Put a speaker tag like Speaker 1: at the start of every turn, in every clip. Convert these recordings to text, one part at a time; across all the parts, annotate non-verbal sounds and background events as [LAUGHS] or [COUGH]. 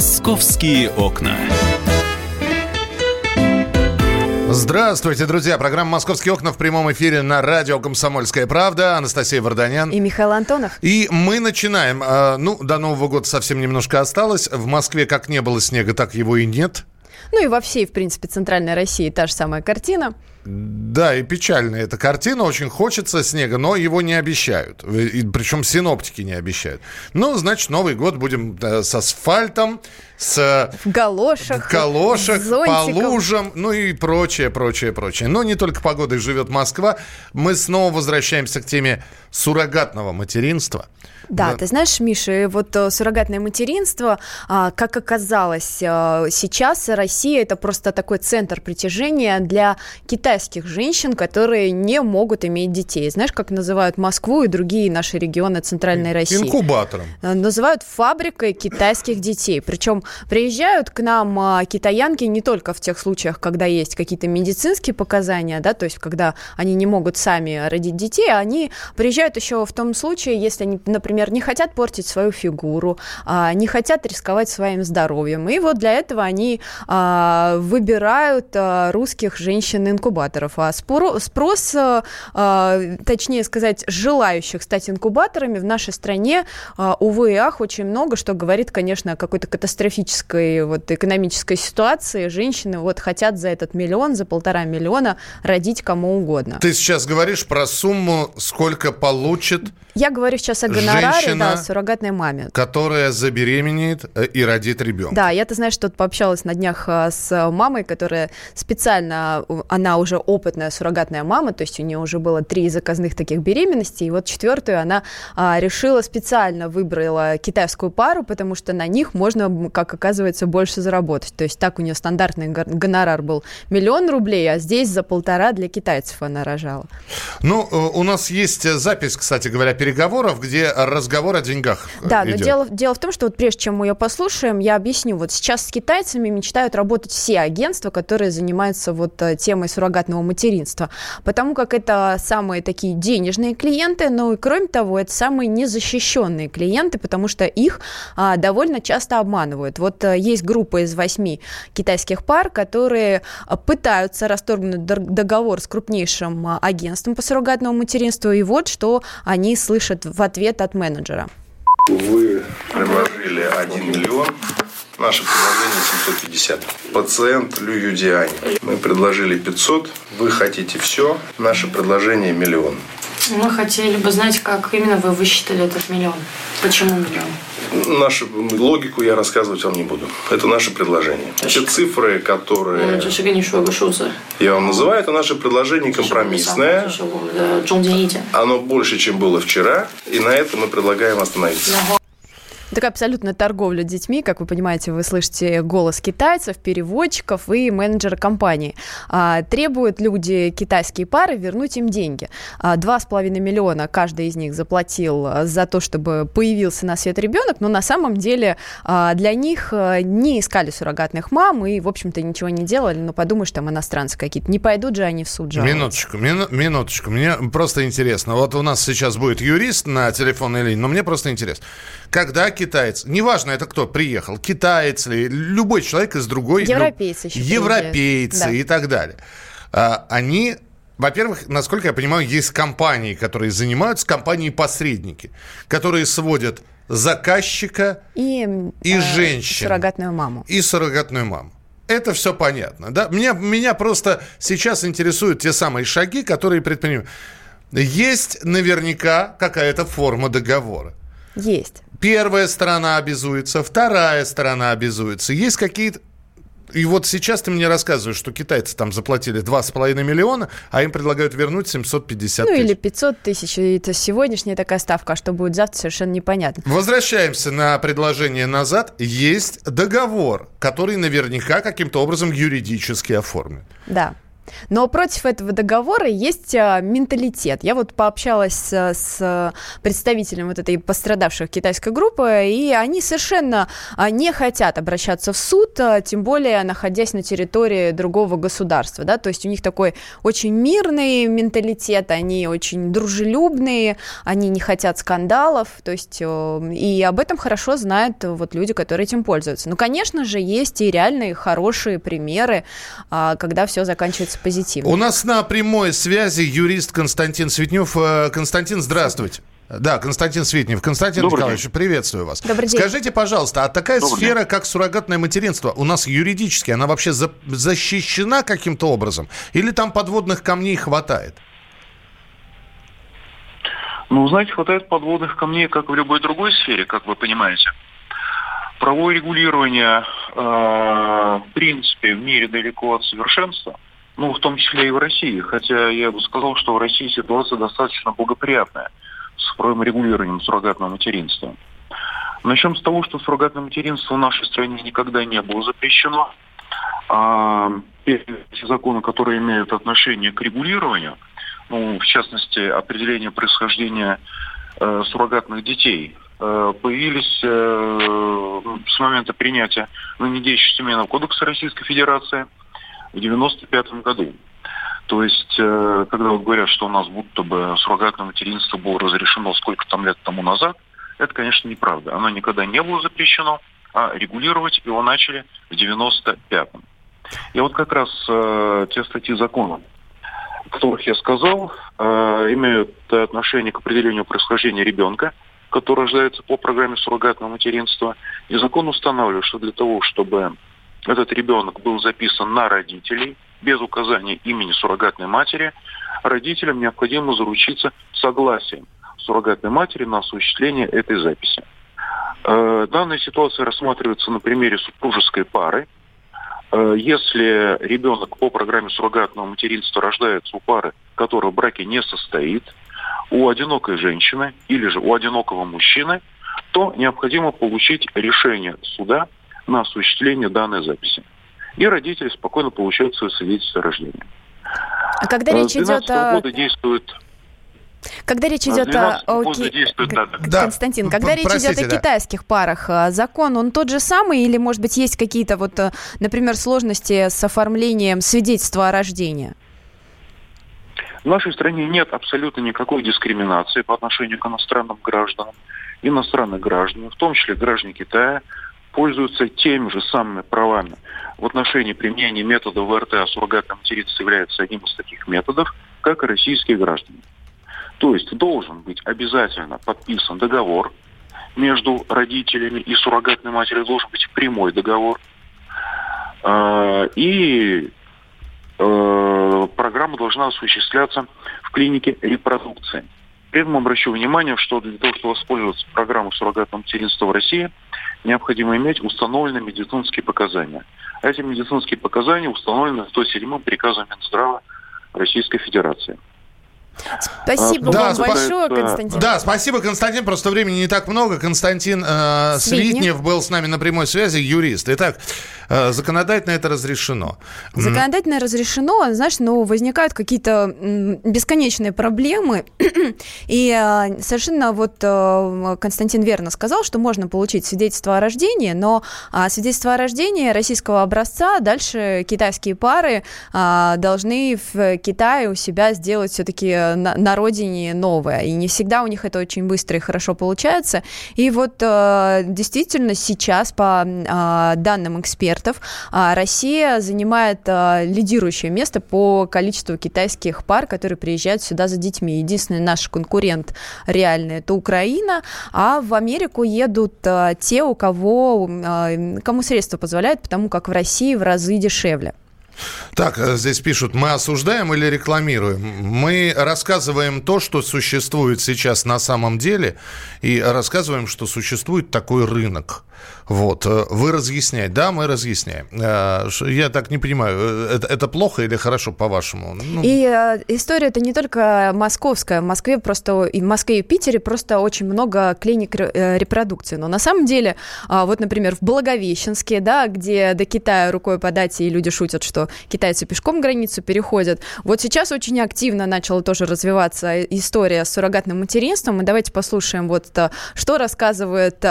Speaker 1: Московские окна.
Speaker 2: Здравствуйте, друзья. Программа «Московские окна» в прямом эфире на радио «Комсомольская правда». Анастасия Варданян.
Speaker 3: И Михаил Антонов.
Speaker 2: И мы начинаем. А, ну, до Нового года совсем немножко осталось. В Москве как не было снега, так его и нет.
Speaker 3: Ну и во всей, в принципе, центральной России та же самая картина.
Speaker 2: Да, и печальная эта картина. Очень хочется снега, но его не обещают. Причем синоптики не обещают. Ну, значит, Новый год будем э, с асфальтом, с...
Speaker 3: В галошах.
Speaker 2: В галошах, по лужам, ну и прочее, прочее, прочее. Но не только погодой живет Москва. Мы снова возвращаемся к теме суррогатного материнства –
Speaker 3: да, да, ты знаешь, Миша, вот э, суррогатное материнство, а, как оказалось, э, сейчас Россия это просто такой центр притяжения для китайских женщин, которые не могут иметь детей. Знаешь, как называют Москву и другие наши регионы Центральной России?
Speaker 2: Инкубатором.
Speaker 3: Э, называют фабрикой китайских детей. Причем приезжают к нам а, китаянки не только в тех случаях, когда есть какие-то медицинские показания, да, то есть когда они не могут сами родить детей, они приезжают еще в том случае, если они, например, не хотят портить свою фигуру, а, не хотят рисковать своим здоровьем. И вот для этого они а, выбирают а, русских женщин-инкубаторов. А спрос, точнее сказать, желающих стать инкубаторами в нашей стране, увы и ах, очень много, что говорит, конечно, о какой-то катастрофической вот экономической ситуации. Женщины вот хотят за этот миллион, за полтора миллиона родить кому угодно.
Speaker 2: Ты сейчас говоришь про сумму, сколько получит
Speaker 3: я говорю сейчас о гонораре, Женщина, да, суррогатной маме.
Speaker 2: Которая забеременеет э, и родит ребенка.
Speaker 3: Да, я, ты знаешь, что пообщалась на днях э, с мамой, которая специально, она уже опытная суррогатная мама, то есть у нее уже было три заказных таких беременностей, и вот четвертую она а, решила специально выбрала китайскую пару, потому что на них можно, как оказывается, больше заработать. То есть так у нее стандартный гонорар был миллион рублей, а здесь за полтора для китайцев она рожала.
Speaker 2: Ну, э, у нас есть запись, кстати говоря, переговоров, где разговор о деньгах
Speaker 3: э, Да, идет. но дело, дело в том, что вот прежде чем мы ее послушаем, я объясню. Вот сейчас с китайцами мечтают работать все агентства, которые занимаются вот э, темой суррогатного материнства, потому как это самые такие денежные клиенты, но и кроме того, это самые незащищенные клиенты, потому что их а, довольно часто обманывают. Вот а, есть группа из восьми китайских пар, которые а, пытаются расторгнуть договор с крупнейшим а, агентством по суррогатному материнству, и вот что они слышат в ответ от менеджера.
Speaker 4: Вы предложили 1 миллион, наше предложение 750. Пациент Лю Юдиань. Мы предложили 500, вы хотите все, наше предложение миллион.
Speaker 5: Мы хотели бы знать, как именно вы высчитали этот миллион. Почему миллион?
Speaker 4: Нашу логику я рассказывать вам не буду. Это наше предложение. Все цифры, которые... Я вам называю, это наше предложение компромиссное. Оно больше, чем было вчера. И на этом мы предлагаем остановиться.
Speaker 3: Такая абсолютная торговля детьми. Как вы понимаете, вы слышите голос китайцев, переводчиков и менеджера компании. А, требуют люди, китайские пары, вернуть им деньги. А, два с половиной миллиона каждый из них заплатил за то, чтобы появился на свет ребенок, но на самом деле а, для них а, не искали суррогатных мам и, в общем-то, ничего не делали. Но подумаешь, там иностранцы какие-то. Не пойдут же они в суд жаловаться.
Speaker 2: Минуточку, мину, минуточку. Мне просто интересно. Вот у нас сейчас будет юрист на телефонной линии, но мне просто интересно. Когда китаец, неважно это кто приехал, китаец ли, любой человек из другой...
Speaker 3: Европейцы еще
Speaker 2: Европейцы да. и так далее. А, они во-первых, насколько я понимаю, есть компании, которые занимаются, компании-посредники, которые сводят заказчика и, и э, женщину.
Speaker 3: суррогатную маму.
Speaker 2: И суррогатную маму. Это все понятно. Да? Меня, меня просто сейчас интересуют те самые шаги, которые предпринимают. Есть наверняка какая-то форма договора.
Speaker 3: Есть.
Speaker 2: Первая сторона обязуется, вторая сторона обязуется. Есть какие-то и вот сейчас ты мне рассказываешь, что китайцы там заплатили 2,5 миллиона, а им предлагают вернуть 750
Speaker 3: ну,
Speaker 2: тысяч.
Speaker 3: Ну или 500 тысяч. И это сегодняшняя такая ставка, а что будет завтра, совершенно непонятно.
Speaker 2: Возвращаемся на предложение назад. Есть договор, который наверняка каким-то образом юридически оформлен.
Speaker 3: Да. Но против этого договора есть а, менталитет. Я вот пообщалась с, представителем вот этой пострадавшей китайской группы, и они совершенно а, не хотят обращаться в суд, а, тем более находясь на территории другого государства. Да? То есть у них такой очень мирный менталитет, они очень дружелюбные, они не хотят скандалов, то есть и об этом хорошо знают вот люди, которые этим пользуются. Ну, конечно же, есть и реальные хорошие примеры, когда все заканчивается позитивно.
Speaker 2: У нас на прямой связи юрист Константин Светнев. Э, Константин, здравствуйте. Да, Константин Светнев. Константин Добрый Николаевич, день. приветствую вас. Добрый день. Скажите, пожалуйста, а такая Добрый сфера, день. как суррогатное материнство, у нас юридически, она вообще за, защищена каким-то образом? Или там подводных камней хватает?
Speaker 1: Ну, знаете, хватает подводных камней, как в любой другой сфере, как вы понимаете. Правовое регулирование, э, в принципе, в мире далеко от совершенства – ну, в том числе и в России. Хотя я бы сказал, что в России ситуация достаточно благоприятная с правым регулированием суррогатного материнства. Начнем с того, что суррогатное материнство в нашей стране никогда не было запрещено. А те законы, которые имеют отношение к регулированию, ну, в частности, определение происхождения э, суррогатных детей, э, появились э, с момента принятия ныне действующего Семейного кодекса Российской Федерации – в 95 году. То есть, э, когда вот говорят, что у нас будто бы суррогатное материнство было разрешено сколько там лет тому назад, это, конечно, неправда. Оно никогда не было запрещено, а регулировать его начали в 95-м. И вот как раз э, те статьи закона, о которых я сказал, э, имеют отношение к определению происхождения ребенка, который рождается по программе суррогатного материнства. И закон устанавливает, что для того, чтобы этот ребенок был записан на родителей без указания имени суррогатной матери, родителям необходимо заручиться согласием суррогатной матери на осуществление этой записи. Э, данная ситуация рассматривается на примере супружеской пары. Э, если ребенок по программе суррогатного материнства рождается у пары, которая в браке не состоит, у одинокой женщины или же у одинокого мужчины, то необходимо получить решение суда на осуществление данной записи. И родители спокойно получают свое свидетельство о рождении.
Speaker 3: А когда речь идет о...
Speaker 1: года действует
Speaker 3: когда речь идет о, о... Да. Константин, когда речь идет о китайских парах, а, закон он тот же самый или, может быть, есть какие-то вот, э, например, сложности с оформлением свидетельства о рождении?
Speaker 1: В нашей стране нет абсолютно никакой дискриминации по отношению к иностранным гражданам. Иностранные граждане, в том числе граждане Китая, пользуются теми же самыми правами в отношении применения метода ВРТ, а суррогатное материнство является одним из таких методов, как и российские граждане. То есть должен быть обязательно подписан договор между родителями и суррогатной матерью, должен быть прямой договор. А, и э, программа должна осуществляться в клинике репродукции. При этом обращу внимание, что для того, чтобы воспользоваться программой суррогатного материнства в России, необходимо иметь установленные медицинские показания. А эти медицинские показания установлены 107-м приказом Минздрава Российской Федерации.
Speaker 3: Спасибо да, вам спа- большое, Константин.
Speaker 2: Да, спасибо, Константин. Просто времени не так много. Константин э, Слитнев. Слитнев был с нами на прямой связи, юрист. Итак, э, законодательно это разрешено.
Speaker 3: Законодательно разрешено, знаешь, но возникают какие-то бесконечные проблемы. И э, совершенно вот э, Константин верно сказал, что можно получить свидетельство о рождении, но э, свидетельство о рождении российского образца дальше китайские пары э, должны в Китае у себя сделать все-таки на, на родине новое. И не всегда у них это очень быстро и хорошо получается. И вот э, действительно сейчас, по э, данным экспертов, э, Россия занимает лидирующее место по количеству китайских пар, которые приезжают сюда за детьми. Единственный наш конкурент реальный это Украина, а в Америку едут те, у кого кому средства позволяют, потому как в России в разы дешевле.
Speaker 2: Так, э, здесь пишут, мы осуждаем или рекламируем? Мы рассказываем то, что существует сейчас на самом деле, и рассказываем, что существует такой рынок. Вот, э, вы разъясняете. Да, мы разъясняем. Э, я так не понимаю, э, это, это плохо или хорошо, по-вашему?
Speaker 3: Ну... И история это не только московская. В Москве просто, и в Москве и Питере просто очень много клиник репродукции. Но на самом деле, вот, например, в Благовещенске, да, где до Китая рукой подать, и люди шутят, что китайцы пешком границу переходят. Вот сейчас очень активно начала тоже развиваться история с суррогатным материнством. И давайте послушаем вот что рассказывает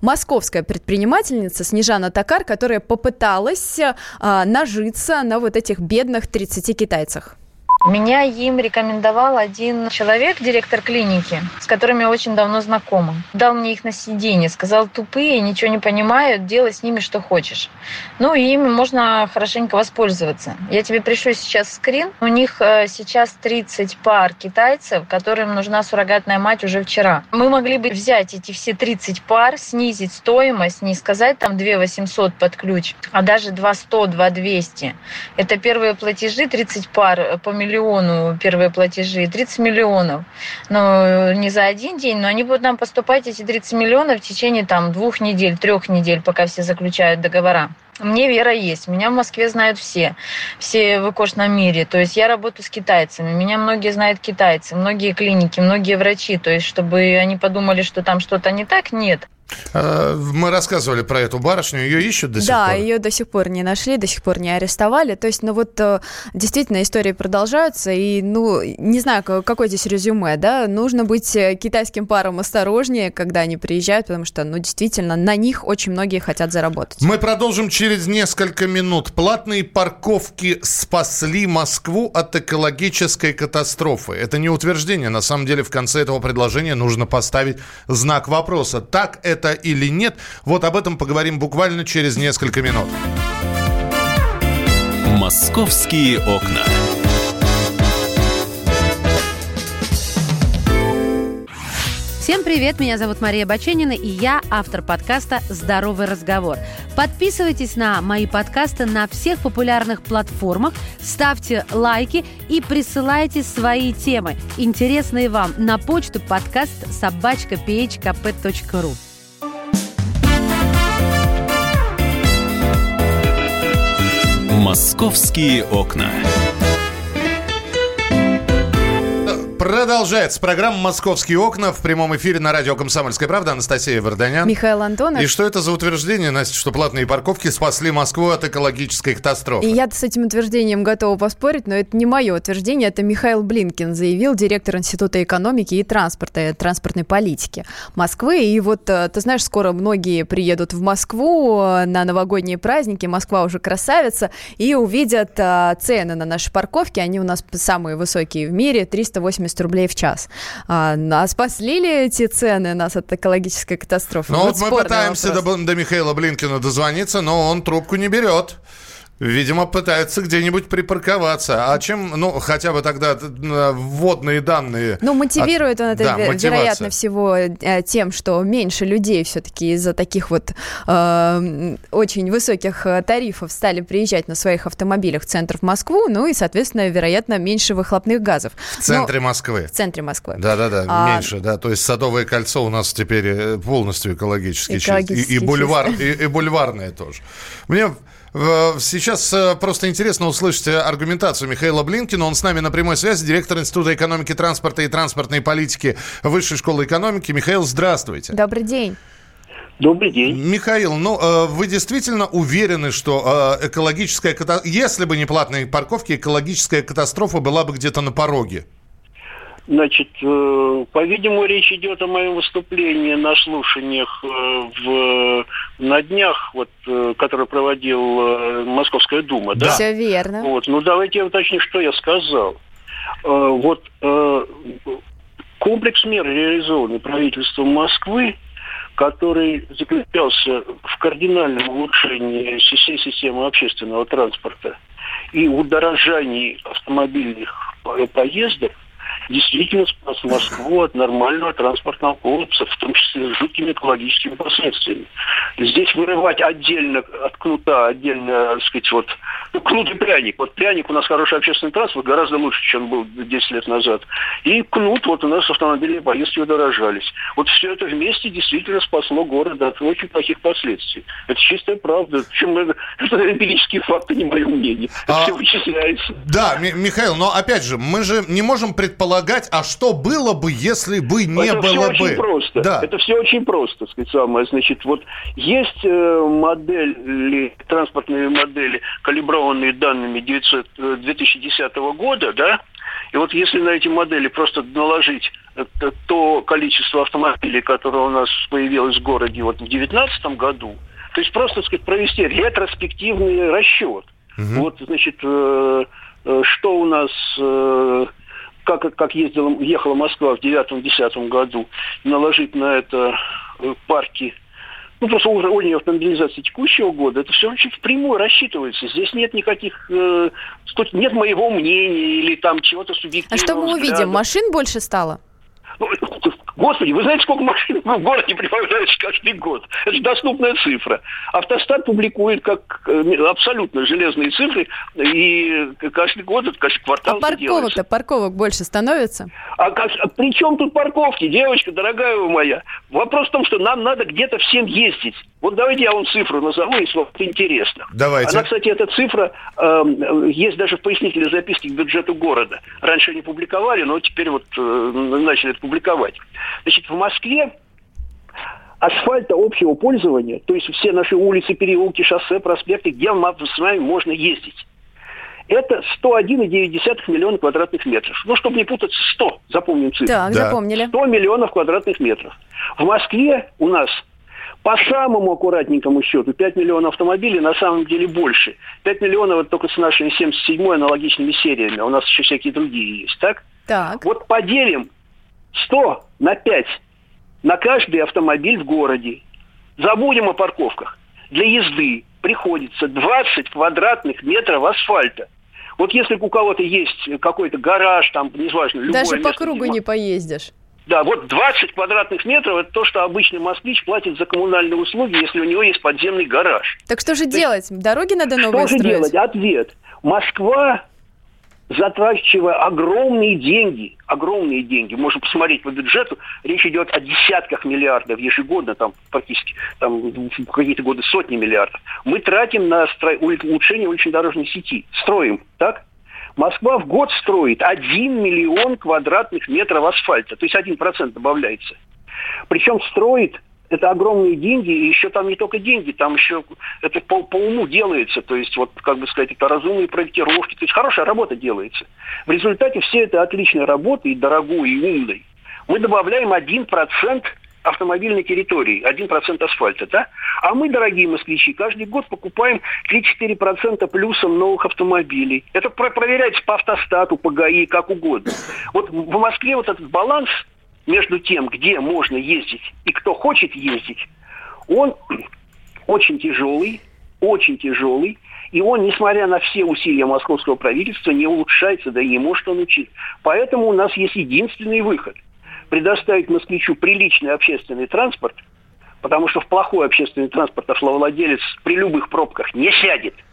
Speaker 3: московская предпринимательница Снежана Токар, которая попыталась а, нажиться на вот этих бедных 30 китайцах.
Speaker 6: Меня им рекомендовал один человек, директор клиники, с которым я очень давно знакома. Дал мне их на сиденье, сказал, тупые, ничего не понимают, делай с ними что хочешь. Ну, и ими можно хорошенько воспользоваться. Я тебе пришлю сейчас скрин. У них э, сейчас 30 пар китайцев, которым нужна суррогатная мать уже вчера. Мы могли бы взять эти все 30 пар, снизить стоимость, не сказать там 2 800 под ключ, а даже 2 100, 2 200. Это первые платежи, 30 пар по миллиону миллиону первые платежи, 30 миллионов. Но не за один день, но они будут нам поступать эти 30 миллионов в течение там двух недель, трех недель, пока все заключают договора. Мне вера есть. Меня в Москве знают все. Все в кошном мире. То есть я работаю с китайцами. Меня многие знают китайцы, многие клиники, многие врачи. То есть чтобы они подумали, что там что-то не так, нет.
Speaker 2: А, мы рассказывали про эту барышню, ее ищут до сих
Speaker 3: да,
Speaker 2: пор?
Speaker 3: Да, ее до сих пор не нашли, до сих пор не арестовали. То есть, ну вот э, действительно истории продолжаются, и, ну, не знаю, какой здесь резюме, да, нужно быть э, китайским парам осторожнее, когда они приезжают, потому что, ну, действительно, на них очень многие хотят заработать.
Speaker 2: Мы продолжим через несколько минут. Платные парковки спасли Москву от экологической катастрофы. Это не утверждение, на самом деле в конце этого предложения нужно поставить знак вопроса. Так это это или нет. Вот об этом поговорим буквально через несколько минут.
Speaker 7: Московские окна.
Speaker 8: Всем привет, меня зовут Мария Баченина, и я автор подкаста «Здоровый разговор». Подписывайтесь на мои подкасты на всех популярных платформах, ставьте лайки и присылайте свои темы, интересные вам, на почту подкаст собачка
Speaker 7: Московские окна.
Speaker 2: Продолжается программа «Московские окна» в прямом эфире на радио «Комсомольская правда». Анастасия Варданян.
Speaker 3: Михаил Антонов.
Speaker 2: И что это за утверждение, Настя, что платные парковки спасли Москву от экологической катастрофы?
Speaker 3: И я с этим утверждением готова поспорить, но это не мое утверждение, это Михаил Блинкин заявил, директор Института экономики и транспорта, э, транспортной политики Москвы. И вот, э, ты знаешь, скоро многие приедут в Москву э, на новогодние праздники, Москва уже красавица, и увидят цены на наши парковки, они у нас самые высокие в мире, 380 70 рублей в час. А, а спасли ли эти цены нас от экологической катастрофы?
Speaker 2: Ну вот, вот мы пытаемся до, до Михаила Блинкина дозвониться, но он трубку не берет. Видимо, пытаются где-нибудь припарковаться. А чем, ну, хотя бы тогда э, вводные данные...
Speaker 3: Ну, мотивирует он это, да, вероятно, всего э, тем, что меньше людей все-таки из-за таких вот э, очень высоких э, тарифов стали приезжать на своих автомобилях в центр в Москву, ну и, соответственно, вероятно, меньше выхлопных газов.
Speaker 2: В центре Но... Москвы?
Speaker 3: В центре Москвы.
Speaker 2: Да-да-да, а... меньше, да. То есть Садовое кольцо у нас теперь полностью экологически, экологически и, и, бульвар, и, и бульварное тоже. Мне Сейчас э, просто интересно услышать э, аргументацию Михаила Блинкина. Он с нами на прямой связи, директор Института экономики транспорта и транспортной политики Высшей школы экономики. Михаил, здравствуйте.
Speaker 3: Добрый день.
Speaker 9: Добрый день.
Speaker 2: Михаил, ну э, вы действительно уверены, что экологическая катастрофа, если бы не платные парковки, экологическая катастрофа была бы где-то на пороге?
Speaker 9: Значит, э, по-видимому, речь идет о моем выступлении на слушаниях э, в, на днях, вот, э, проводил Московская дума, да?
Speaker 3: Все верно.
Speaker 9: Вот, ну давайте я уточню, что я сказал. Вот комплекс мер, реализованный правительством Москвы, который заключался в кардинальном улучшении всей системы общественного транспорта и удорожании автомобильных поездок, действительно спас Москву от нормального транспортного коллапса, в том числе с жуткими экологическими последствиями. Здесь вырывать отдельно от кнута, отдельно, так сказать, вот, ну, кнут и пряник. Вот пряник у нас хороший общественный транспорт, гораздо лучше, чем был 10 лет назад. И кнут, вот у нас автомобильные поездки удорожались. Вот все это вместе действительно спасло город от очень плохих последствий. Это чистая правда. Причем это, это эмпирические факты, не мое мнение. Это а, все вычисляется.
Speaker 2: Да, Михаил, но опять же, мы же не можем предполагать, а что было бы, если бы не это было
Speaker 9: все бы. Очень просто. Да. Это все очень просто, сказать самое. Значит, вот есть э, модели, транспортные модели, калиброванные данными 900, 2010 э, года, да, и вот если на эти модели просто наложить то количество автомобилей, которое у нас появилось в городе вот в 2019 году, то есть просто, так сказать, провести ретроспективный расчет. Угу. Вот, значит, э, э, что у нас, э, как, как ездила, ехала Москва в 2009-2010 году, наложить на это э, парки ну, просто уровень автомобилизации текущего года, это все очень впрямую рассчитывается. Здесь нет никаких, э, нет моего мнения или там чего-то субъективного
Speaker 3: А что мы
Speaker 9: взгляда.
Speaker 3: увидим? Машин больше стало?
Speaker 9: Ну, Господи, вы знаете, сколько машин в городе прибавляется каждый год? Это же доступная цифра. Автостат публикует как э, абсолютно железные цифры, и каждый год, это каждый квартал
Speaker 3: А парковок-то, парковок больше становится?
Speaker 9: А, как, а при чем тут парковки, девочка, дорогая моя? Вопрос в том, что нам надо где-то всем ездить. Вот давайте я вам цифру назову, если вам это интересно.
Speaker 2: Давайте.
Speaker 9: Она, кстати, эта цифра э, есть даже в пояснительной записке к бюджету города. Раньше они публиковали, но теперь вот э, начали это публиковать. Значит, в Москве асфальта общего пользования, то есть все наши улицы, переулки, шоссе, проспекты, где с вами можно ездить. Это 101,9 миллиона квадратных метров. Ну, чтобы не путаться, 100, запомним цифру.
Speaker 3: Так, да. запомнили.
Speaker 9: 100 миллионов квадратных метров. В Москве у нас по самому аккуратненькому счету 5 миллионов автомобилей на самом деле больше. 5 миллионов это только с нашими 77-й аналогичными сериями. А у нас еще всякие другие есть, так?
Speaker 3: Так.
Speaker 9: Вот поделим 100 на 5 на каждый автомобиль в городе. Забудем о парковках. Для езды приходится 20 квадратных метров асфальта. Вот если у кого-то есть какой-то гараж, там, неважно, любое
Speaker 3: Даже
Speaker 9: место,
Speaker 3: по кругу не поездишь.
Speaker 9: Да, вот 20 квадратных метров – это то, что обычный москвич платит за коммунальные услуги, если у него есть подземный гараж.
Speaker 3: Так что же делать? Дороги надо новые
Speaker 9: Что
Speaker 3: строить?
Speaker 9: же делать? Ответ. Москва затрачивая огромные деньги, огромные деньги, можно посмотреть по бюджету, речь идет о десятках миллиардов ежегодно, там практически там, какие-то годы сотни миллиардов. Мы тратим на стро... улучшение улично-дорожной сети, строим, так? Москва в год строит 1 миллион квадратных метров асфальта, то есть 1% добавляется. Причем строит это огромные деньги, и еще там не только деньги, там еще это по, по уму делается, то есть вот, как бы сказать, это разумные проектировки, то есть хорошая работа делается. В результате все это отличной работы, и дорогой, и умной, мы добавляем 1% автомобильной территории, 1% асфальта, да? А мы, дорогие москвичи, каждый год покупаем 3-4% плюсом новых автомобилей. Это про проверяется по автостату, по ГАИ, как угодно. Вот в Москве вот этот баланс между тем, где можно ездить и кто хочет ездить, он [CLEARS THROAT] очень тяжелый, очень тяжелый, и он, несмотря на все усилия московского правительства, не улучшается, да и не может он учить. Поэтому у нас есть единственный выход – предоставить москвичу приличный общественный транспорт, потому что в плохой общественный транспорт автовладелец при любых пробках не сядет –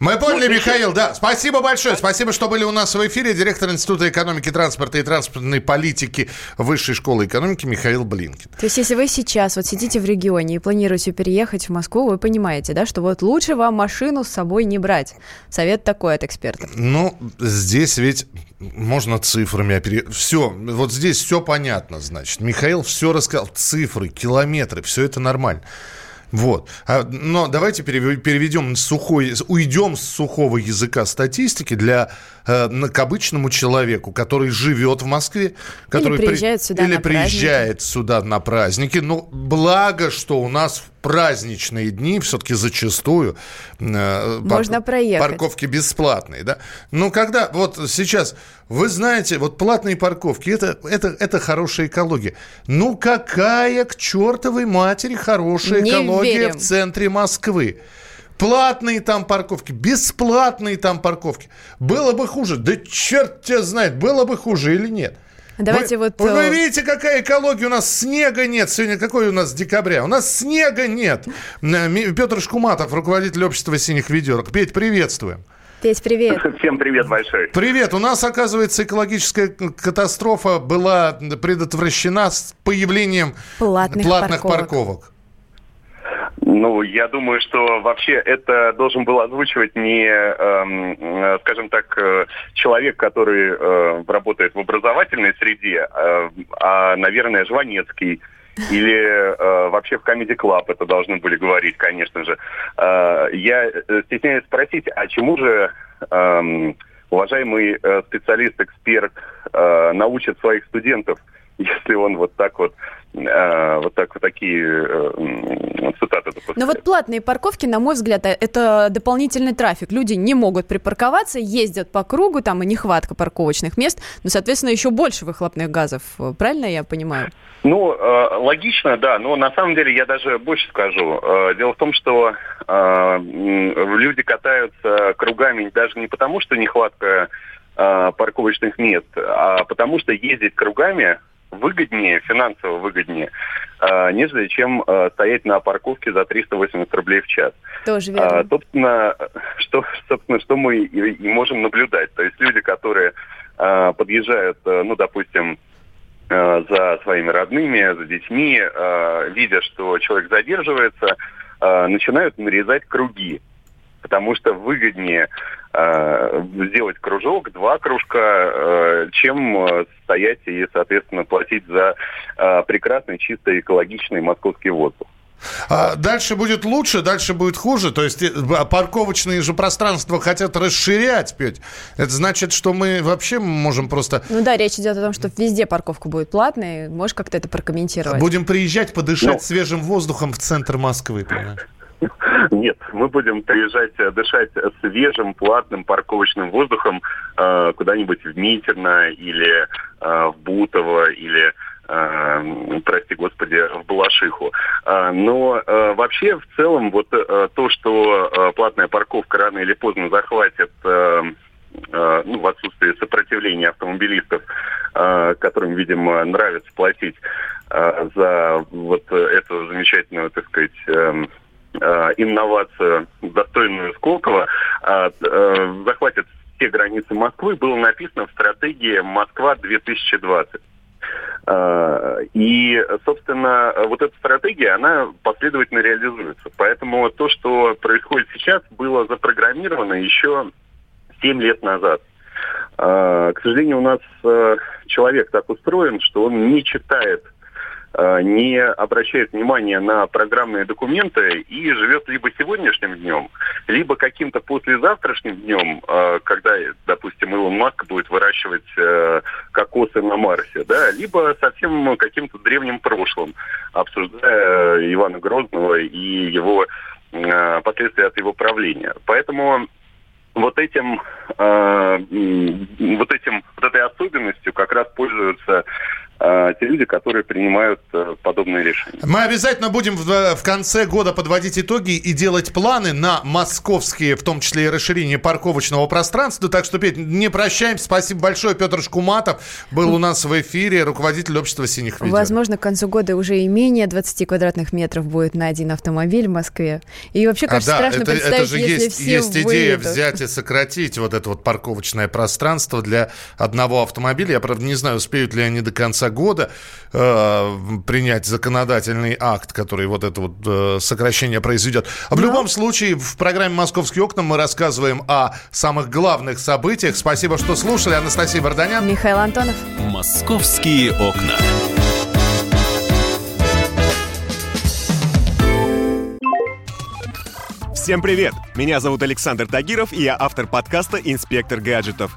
Speaker 2: мы поняли, вот Михаил, да. Спасибо большое. Спасибо, что были у нас в эфире. Директор Института экономики, транспорта и транспортной политики Высшей школы экономики Михаил Блинкин.
Speaker 3: То есть, если вы сейчас вот сидите в регионе и планируете переехать в Москву, вы понимаете, да, что вот лучше вам машину с собой не брать. Совет такой от экспертов.
Speaker 2: Ну, здесь ведь можно цифрами оперировать. Все, вот здесь все понятно, значит. Михаил все рассказал. Цифры, километры, все это нормально. Вот. А, но давайте переведем сухой, уйдем с сухого языка статистики для э, к обычному человеку, который живет в Москве, который
Speaker 3: или приезжает сюда
Speaker 2: или
Speaker 3: на
Speaker 2: приезжает
Speaker 3: праздники.
Speaker 2: сюда на праздники. Ну, благо, что у нас праздничные дни все-таки зачастую
Speaker 3: э, можно пар- проехать.
Speaker 2: Парковки бесплатные, да? Но когда вот сейчас вы знаете, вот платные парковки это это это хорошая экология. Ну какая к чертовой матери хорошая Не экология верим. в центре Москвы? Платные там парковки, бесплатные там парковки. Было бы хуже. Да черт тебя знает, было бы хуже или нет.
Speaker 3: Давайте
Speaker 2: вы,
Speaker 3: вот...
Speaker 2: Вы, вы видите, какая экология? У нас снега нет. Сегодня какой у нас декабря? У нас снега нет. Петр Шкуматов, руководитель общества синих ведерок. Петь, приветствуем.
Speaker 3: Петь, привет. [LAUGHS]
Speaker 10: Всем привет большой.
Speaker 2: Привет. У нас, оказывается, экологическая катастрофа была предотвращена с появлением платных, платных парковок. парковок.
Speaker 10: Ну, я думаю, что вообще это должен был озвучивать не, э, скажем так, э, человек, который э, работает в образовательной среде, э, а, наверное, Жванецкий или э, вообще в Comedy Club это должны были говорить, конечно же. Э, я э, стесняюсь спросить, а чему же э, уважаемый специалист, эксперт э, научит своих студентов, если он вот так вот Э, вот так вот такие э, цитаты допускают.
Speaker 3: Но вот платные парковки, на мой взгляд, э, это дополнительный трафик. Люди не могут припарковаться, ездят по кругу, там и нехватка парковочных мест, но, соответственно, еще больше выхлопных газов. Правильно я понимаю?
Speaker 10: Ну, логично, да, но на самом деле я даже больше скажу. Дело в том, что люди катаются кругами даже не потому, что нехватка парковочных мест, а потому что ездить кругами выгоднее, финансово выгоднее, э, нежели чем э, стоять на парковке за 380 рублей в час.
Speaker 3: Тоже верно.
Speaker 10: А, собственно, что, собственно, что мы и, и можем наблюдать. То есть люди, которые э, подъезжают, э, ну, допустим, э, за своими родными, за детьми, э, видя, что человек задерживается, э, начинают нарезать круги потому что выгоднее э, сделать кружок, два кружка, э, чем э, стоять и, соответственно, платить за э, прекрасный, чистый, экологичный московский воздух.
Speaker 2: А дальше будет лучше, дальше будет хуже. То есть э, парковочные же пространства хотят расширять, Петь. Это значит, что мы вообще можем просто...
Speaker 3: Ну да, речь идет о том, что везде парковка будет платной. Можешь как-то это прокомментировать?
Speaker 2: Будем приезжать, подышать ну, свежим воздухом в центр Москвы, понимаешь?
Speaker 10: Нет, мы будем приезжать э, дышать свежим, платным парковочным воздухом э, куда-нибудь в Митерно или э, в Бутово или э, прости господи, в Балашиху. Э, но э, вообще в целом вот э, то, что э, платная парковка рано или поздно захватит ну, в отсутствии сопротивления автомобилистов, которым, видимо, нравится платить за вот эту замечательную, так сказать, э, Э, инновацию, достойную Сколково, э, э, захватит все границы Москвы, было написано в стратегии «Москва-2020». И, собственно, вот эта стратегия, она последовательно реализуется. Поэтому то, что происходит сейчас, было запрограммировано еще 7 лет назад. К сожалению, у нас человек так устроен, что он не читает Э, не обращает внимания на программные документы и живет либо сегодняшним днем, либо каким-то послезавтрашним днем, э, когда, допустим, Илон Маск будет выращивать э, кокосы на Марсе, да, либо совсем каким-то древним прошлым, обсуждая Ивана Грозного и его последствия от его правления. Поэтому вот этим, э, вот этим, вот этой особенностью как раз пользуются э, те люди, которые принимают э, подобные решения.
Speaker 2: Мы обязательно будем в, в конце года подводить итоги и делать планы на московские, в том числе и расширение парковочного пространства. Так что, Петь, не прощаемся. Спасибо большое. Петр Шкуматов был у нас в эфире, руководитель общества «Синих видео».
Speaker 3: Возможно, к концу года уже и менее 20 квадратных метров будет на один автомобиль в Москве. И вообще, конечно, а, да, страшно это, представить, это же если есть, все
Speaker 2: есть идея взять и сократить вот это вот парковочное пространство для одного автомобиля. Я, правда, не знаю, успеют ли они до конца года э, принять законодательный акт, который вот это вот э, сокращение произведет. А в Но... любом случае, в программе «Московские окна» мы рассказываем о самых главных событиях. Спасибо, что слушали. Анастасия Варданян.
Speaker 3: Михаил Антонов.
Speaker 7: «Московские окна».
Speaker 11: Всем привет! Меня зовут Александр Тагиров, и я автор подкаста «Инспектор гаджетов».